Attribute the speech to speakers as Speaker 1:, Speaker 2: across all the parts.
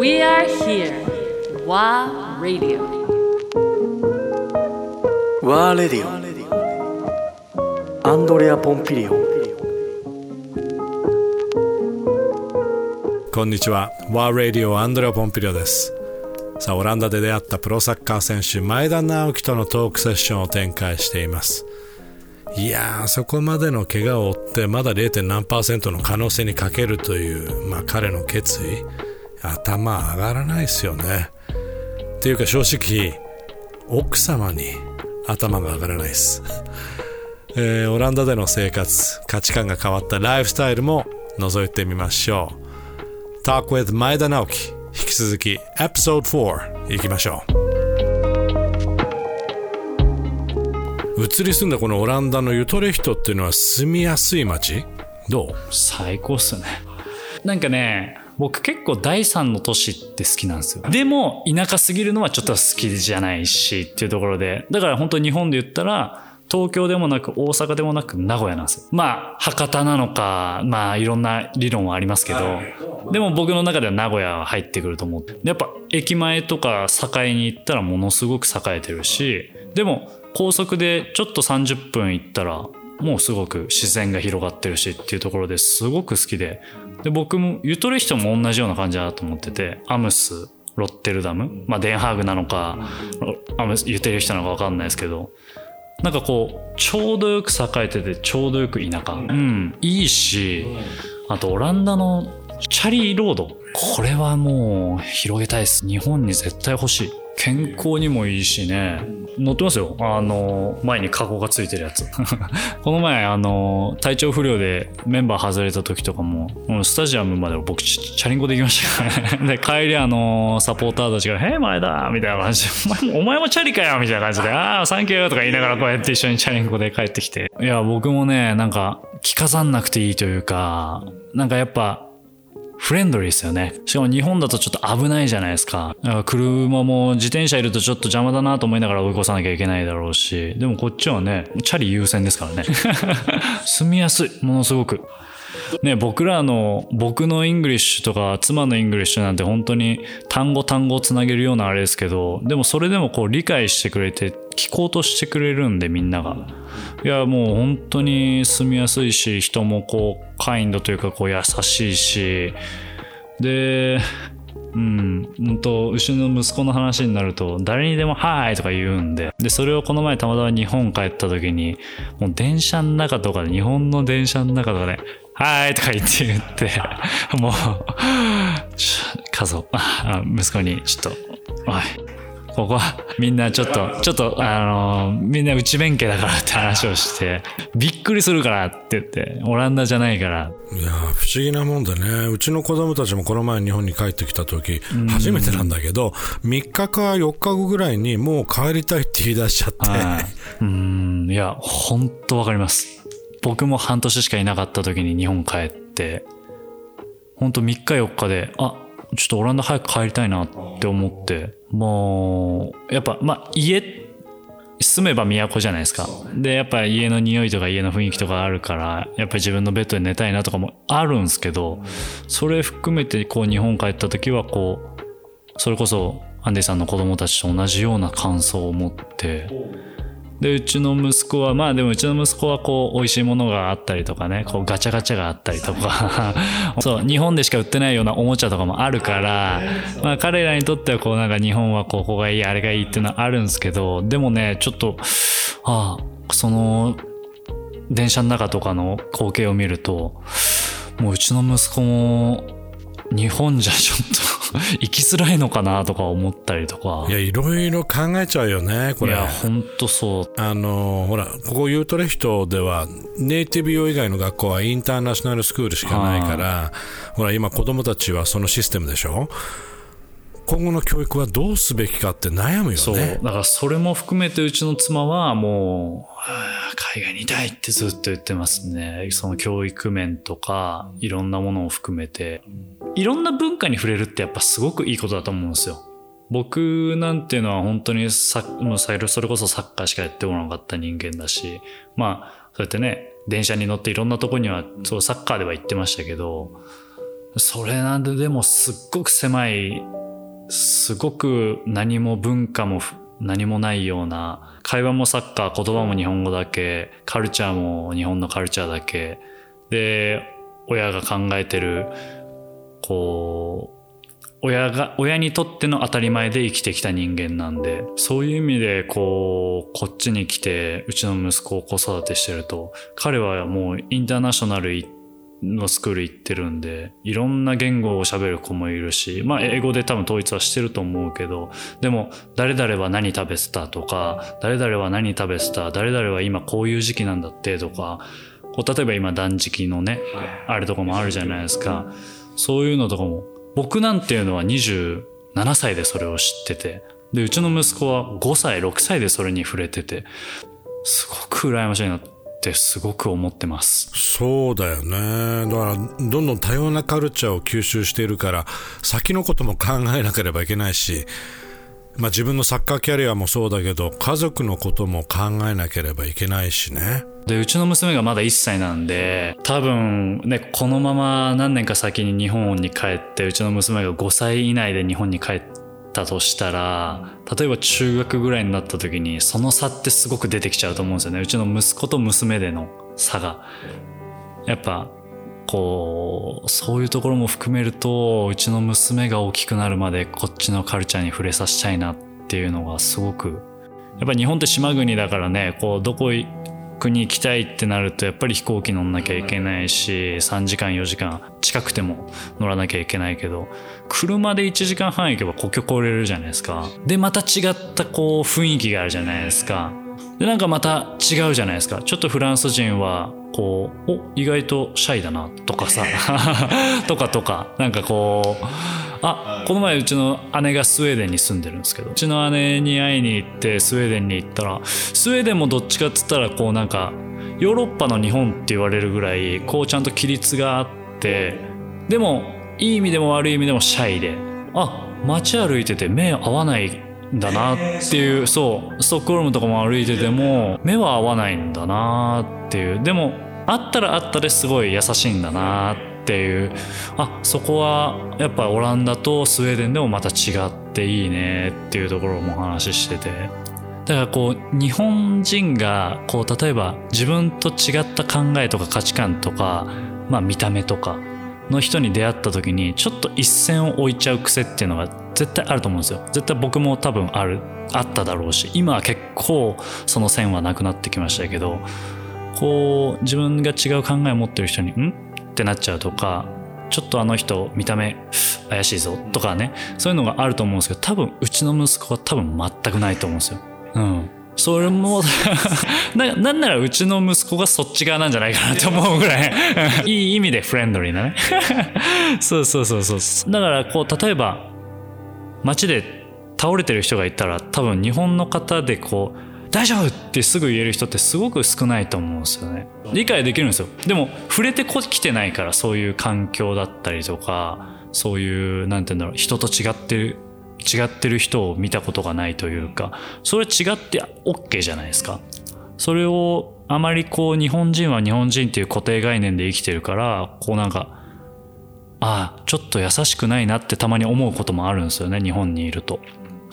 Speaker 1: We are here. WA Radio.
Speaker 2: ワーレディオアンドレア・ポンピリオン
Speaker 3: こんにちは。ワーラディオアンドレア・ポンピリオです。さあ、オランダで出会ったプロサッカー選手、前田直樹とのトークセッションを展開しています。いやー、そこまでの怪我を負って、まだ 0. 何パーセントの可能性にかけるという、まあ彼の決意、頭上がらないですよね。っていうか正直、奥様に頭が上がらないです。えーオランダでの生活、価値観が変わったライフスタイルも覗いてみましょう。Talk with 前田直樹引き続き Episode 4いきましょう移り住んだこのオランダのユトレヒトっていうのは住みやすい街？どう？
Speaker 4: 最高っすね。なんかね、僕結構第三の都市って好きなんですよ。でも、田舎すぎるのはちょっと好きじゃないしっていうところで、だから本当に日本で言ったら、東京でもなく大阪でもなく名古屋なんですよ。まあ、博多なのか、まあいろんな理論はありますけど、でも僕の中では名古屋は入ってくると思って。やっぱ駅前とか境に行ったらものすごく栄えてるし、でも高速でちょっと30分行ったらもうすごく自然が広がってるしっていうところですごく好きで。で、僕もユトレヒトも同じような感じだなと思ってて、アムス、ロッテルダム、まあデンハーグなのか、アムス、ユテレヒトなのかわかんないですけど、なんかこう、ちょうどよく栄えてて、ちょうどよく田舎。うん。いいし、あとオランダのチャリーロード。これはもう広げたいです。日本に絶対欲しい。健康にもいいしね。乗ってますよ。あの、前にカゴがついてるやつ。この前、あの、体調不良でメンバー外れた時とかも、スタジアムまで僕チャリンコで行きましたからね。で、帰りあの、サポーターたちが、へえ、前だみたいな感じで、お前も、お前もチャリかよみたいな感じで、ああ、サンキューとか言いながらこうやって一緒にチャリンコで帰ってきて。いや、僕もね、なんか、着飾んなくていいというか、なんかやっぱ、フレンドリーですよね。しかも日本だとちょっと危ないじゃないですか。だから車も自転車いるとちょっと邪魔だなと思いながら追い越さなきゃいけないだろうし。でもこっちはね、チャリ優先ですからね。住みやすい。ものすごく。ね、僕らの、僕の English とか妻の English なんて本当に単語単語をつなげるようなあれですけど、でもそれでもこう理解してくれて、聞こうとしてくれるんでみんなが。いや、もう本当に住みやすいし、人もこう、 kind というかこう優しいし、で、うん、本当うちの息子の話になると、誰にでも、はいとか言うんで。で、それをこの前たまたま日本帰った時に、もう電車の中とかで、日本の電車の中とかで、はいとか言って言って、もう、家族、息子に、ちょっと、おい、ここはみんなちょっと、ちょっと、あの、みんな内弁慶だからって話をして、びっくりするからって言って、オランダじゃないから、
Speaker 3: いやー不思議なもんでねうちの子供たちもこの前日本に帰ってきた時初めてなんだけど3日か4日後ぐらいにもう帰りたいって言い出しちゃって、
Speaker 4: はい。うーん、いや、本当わかります。僕も半年しかいなかった時に日本帰って、本当3日4日で、あ、ちょっとオランダ早く帰りたいなって思って、もう、やっぱ、まあ、家、住めば都じゃないですか。で、やっぱ家の匂いとか家の雰囲気とかあるから、やっぱり自分のベッドで寝たいなとかもあるんですけど、それ含めてこう日本帰った時はこう、それこそアンディさんの子供たちと同じような感想を持って、で、うちの息子は、まあでもうちの息子はこう、美味しいものがあったりとかね、こうガチャガチャがあったりとか、そう、日本でしか売ってないようなおもちゃとかもあるから、まあ彼らにとってはこうなんか日本はここがいい、あれがいいっていうのはあるんですけど、でもね、ちょっと、ああ、その、電車の中とかの光景を見ると、もううちの息子も、日本じゃちょっと 生きづらいのかなとか思ったりとか。
Speaker 3: いやいろいろ考えちゃうよねこれ
Speaker 4: いや、ほんとそう。
Speaker 3: あのほらここユートレヒトではネイティブ用以外の学校はインターナショナルスクールしかないからほら今子供たちはそのシステムでしょ？今後の教育はどうすべきかって悩むよ
Speaker 4: そう。
Speaker 3: ね
Speaker 4: だからそれも含めてうちの妻はもう、はあ海外にいたいってずっと言ってますね。その教育面とか、いろんなものを含めて。いろんな文化に触れるってやっぱすごくいいことだと思うんですよ。僕なんていうのは本当にさ、もうそれこそサッカーしかやってこなかった人間だし、まあ、そうやってね、電車に乗っていろんなとこには、そうサッカーでは行ってましたけど、それなんででもすっごく狭いすごく何も文化も何もないような会話もサッカー言葉も日本語だけカルチャーも日本のカルチャーだけで親が考えてるこう親が親にとっての当たり前で生きてきた人間なんでそういう意味でこうこっちに来てうちの息子を子育てしてると彼はもうインターナショナル行ってのスクール行ってるんでいろんな言語を喋る子もいるしまあ英語で多分統一はしてると思うけどでも誰々は何食べてたとか誰々は何食べてた誰々は今こういう時期なんだってとかこう例えば今断食のねあれとかもあるじゃないですかそういうのとかも。僕なんていうのは27歳でそれを知ってて。でうちの息子は5歳6歳でそれに触れてて。すごく羨ましいなってすごく思ってます。
Speaker 3: そうだよね。だから、どんどん多様なカルチャーを吸収しているから、先のことも考えなければいけないし、まあ自分のサッカーキャリアもそうだけど、家族のことも考えなければいけないしね。
Speaker 4: でうちの娘がまだ1歳なんで多分ねこのまま何年か先に日本に帰ってうちの娘が5歳以内で日本に帰ったとしたら例えば中学ぐらいになった時にその差ってすごく出てきちゃうと思うんですよねうちの息子と娘での差がやっぱこうそういうところも含めるとうちの娘が大きくなるまでこっちのカルチャーに触れさせたいなっていうのがすごくやっぱ日本って島国だからねこうどこ国行きたいってなるとやっぱり飛行機乗んなきゃいけないし3時間4時間近くても乗らなきゃいけないけど車で1時間半行けば国境越えれるじゃないですか。でまた違ったこう雰囲気があるじゃないですか。でなんかまた違うじゃないですか。ちょっとフランス人はこうお意外とシャイだなとかさ。とかとか。なんかこうあこの前うちの姉がスウェーデンに住んでるんですけど。うちの姉に会いに行ってスウェーデンに行ったらスウェーデンもどっちかっつったらこうなんかヨーロッパの日本って言われるぐらいこうちゃんと規律があってでもいい意味でも悪い意味でもシャイで。あ街歩いてて目合わないだなっていうそうストックホルムとかも歩いてても目は合わないんだなっていう。でもあったらあったですごい優しいんだなっていう。あそこはやっぱオランダとスウェーデンでもまた違っていいねっていうところも話してて。だからこう日本人がこう例えば自分と違った考えとか価値観とか、まあ、見た目とかの人に出会った時にちょっと一線を置いちゃう癖っていうのが絶対あると思うんですよ。絶対僕も多分ある。あっただろうし。今は結構その線はなくなってきましたけどこう自分が違う考えを持ってる人に「ん?」ってなっちゃうとかちょっとあの人見た目怪しいぞ。とかね。そういうのがあると思うんですけど多分うちの息子は多分全くないと思うんですよ。うん。それも ななんならうちの息子がそっち側なんじゃないかなって思うぐらい。い い意味でフレンドリーなね。そうそうそうそう。だからこう例えば街で倒れてる人がいたら多分日本の方でこう大丈夫ってすぐ言える人ってすごく少ないと思うんですよね。理解できるんですよ。でも触れてきてないからそういう環境だったりとかそういうなんて言うんだろう人と違ってる違ってる人を見たことがないというかそれ違って OK じゃないですか。それをあまりこう日本人は日本人っていう固定概念で生きてるからこうなんかああちょっと優しくないなってたまに思うこともあるんですよね日本にいると。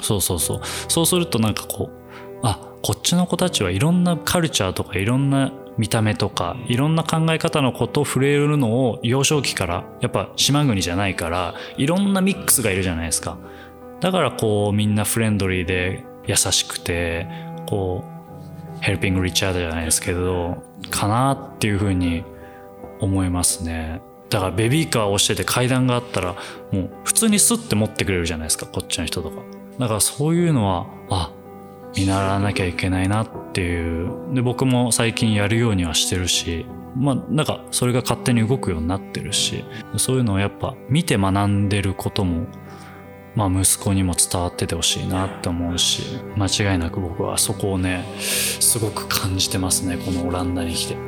Speaker 4: そうそうそう。そうするとなんかこうあこっちの子たちはいろんなカルチャーとかいろんな見た目とかいろんな考え方のことを触れるのを幼少期からやっぱ島国じゃないからいろんなミックスがいるじゃないですか。だからこうみんなフレンドリーで優しくてこうヘルピング・リチャードじゃないですけどかなっていうふうに思いますね。だからベビーカーを押してて階段があったらもう普通にスッて持ってくれるじゃないですかこっちの人とか。だからそういうのはあ見習わなきゃいけないなっていう。で僕も最近やるようにはしてるしまあなんかそれが勝手に動くようになってるしそういうのをやっぱ見て学んでることもまあ息子にも伝わっててほしいなって思うし間違いなく僕はそこをねすごく感じてますねこのオランダに来て。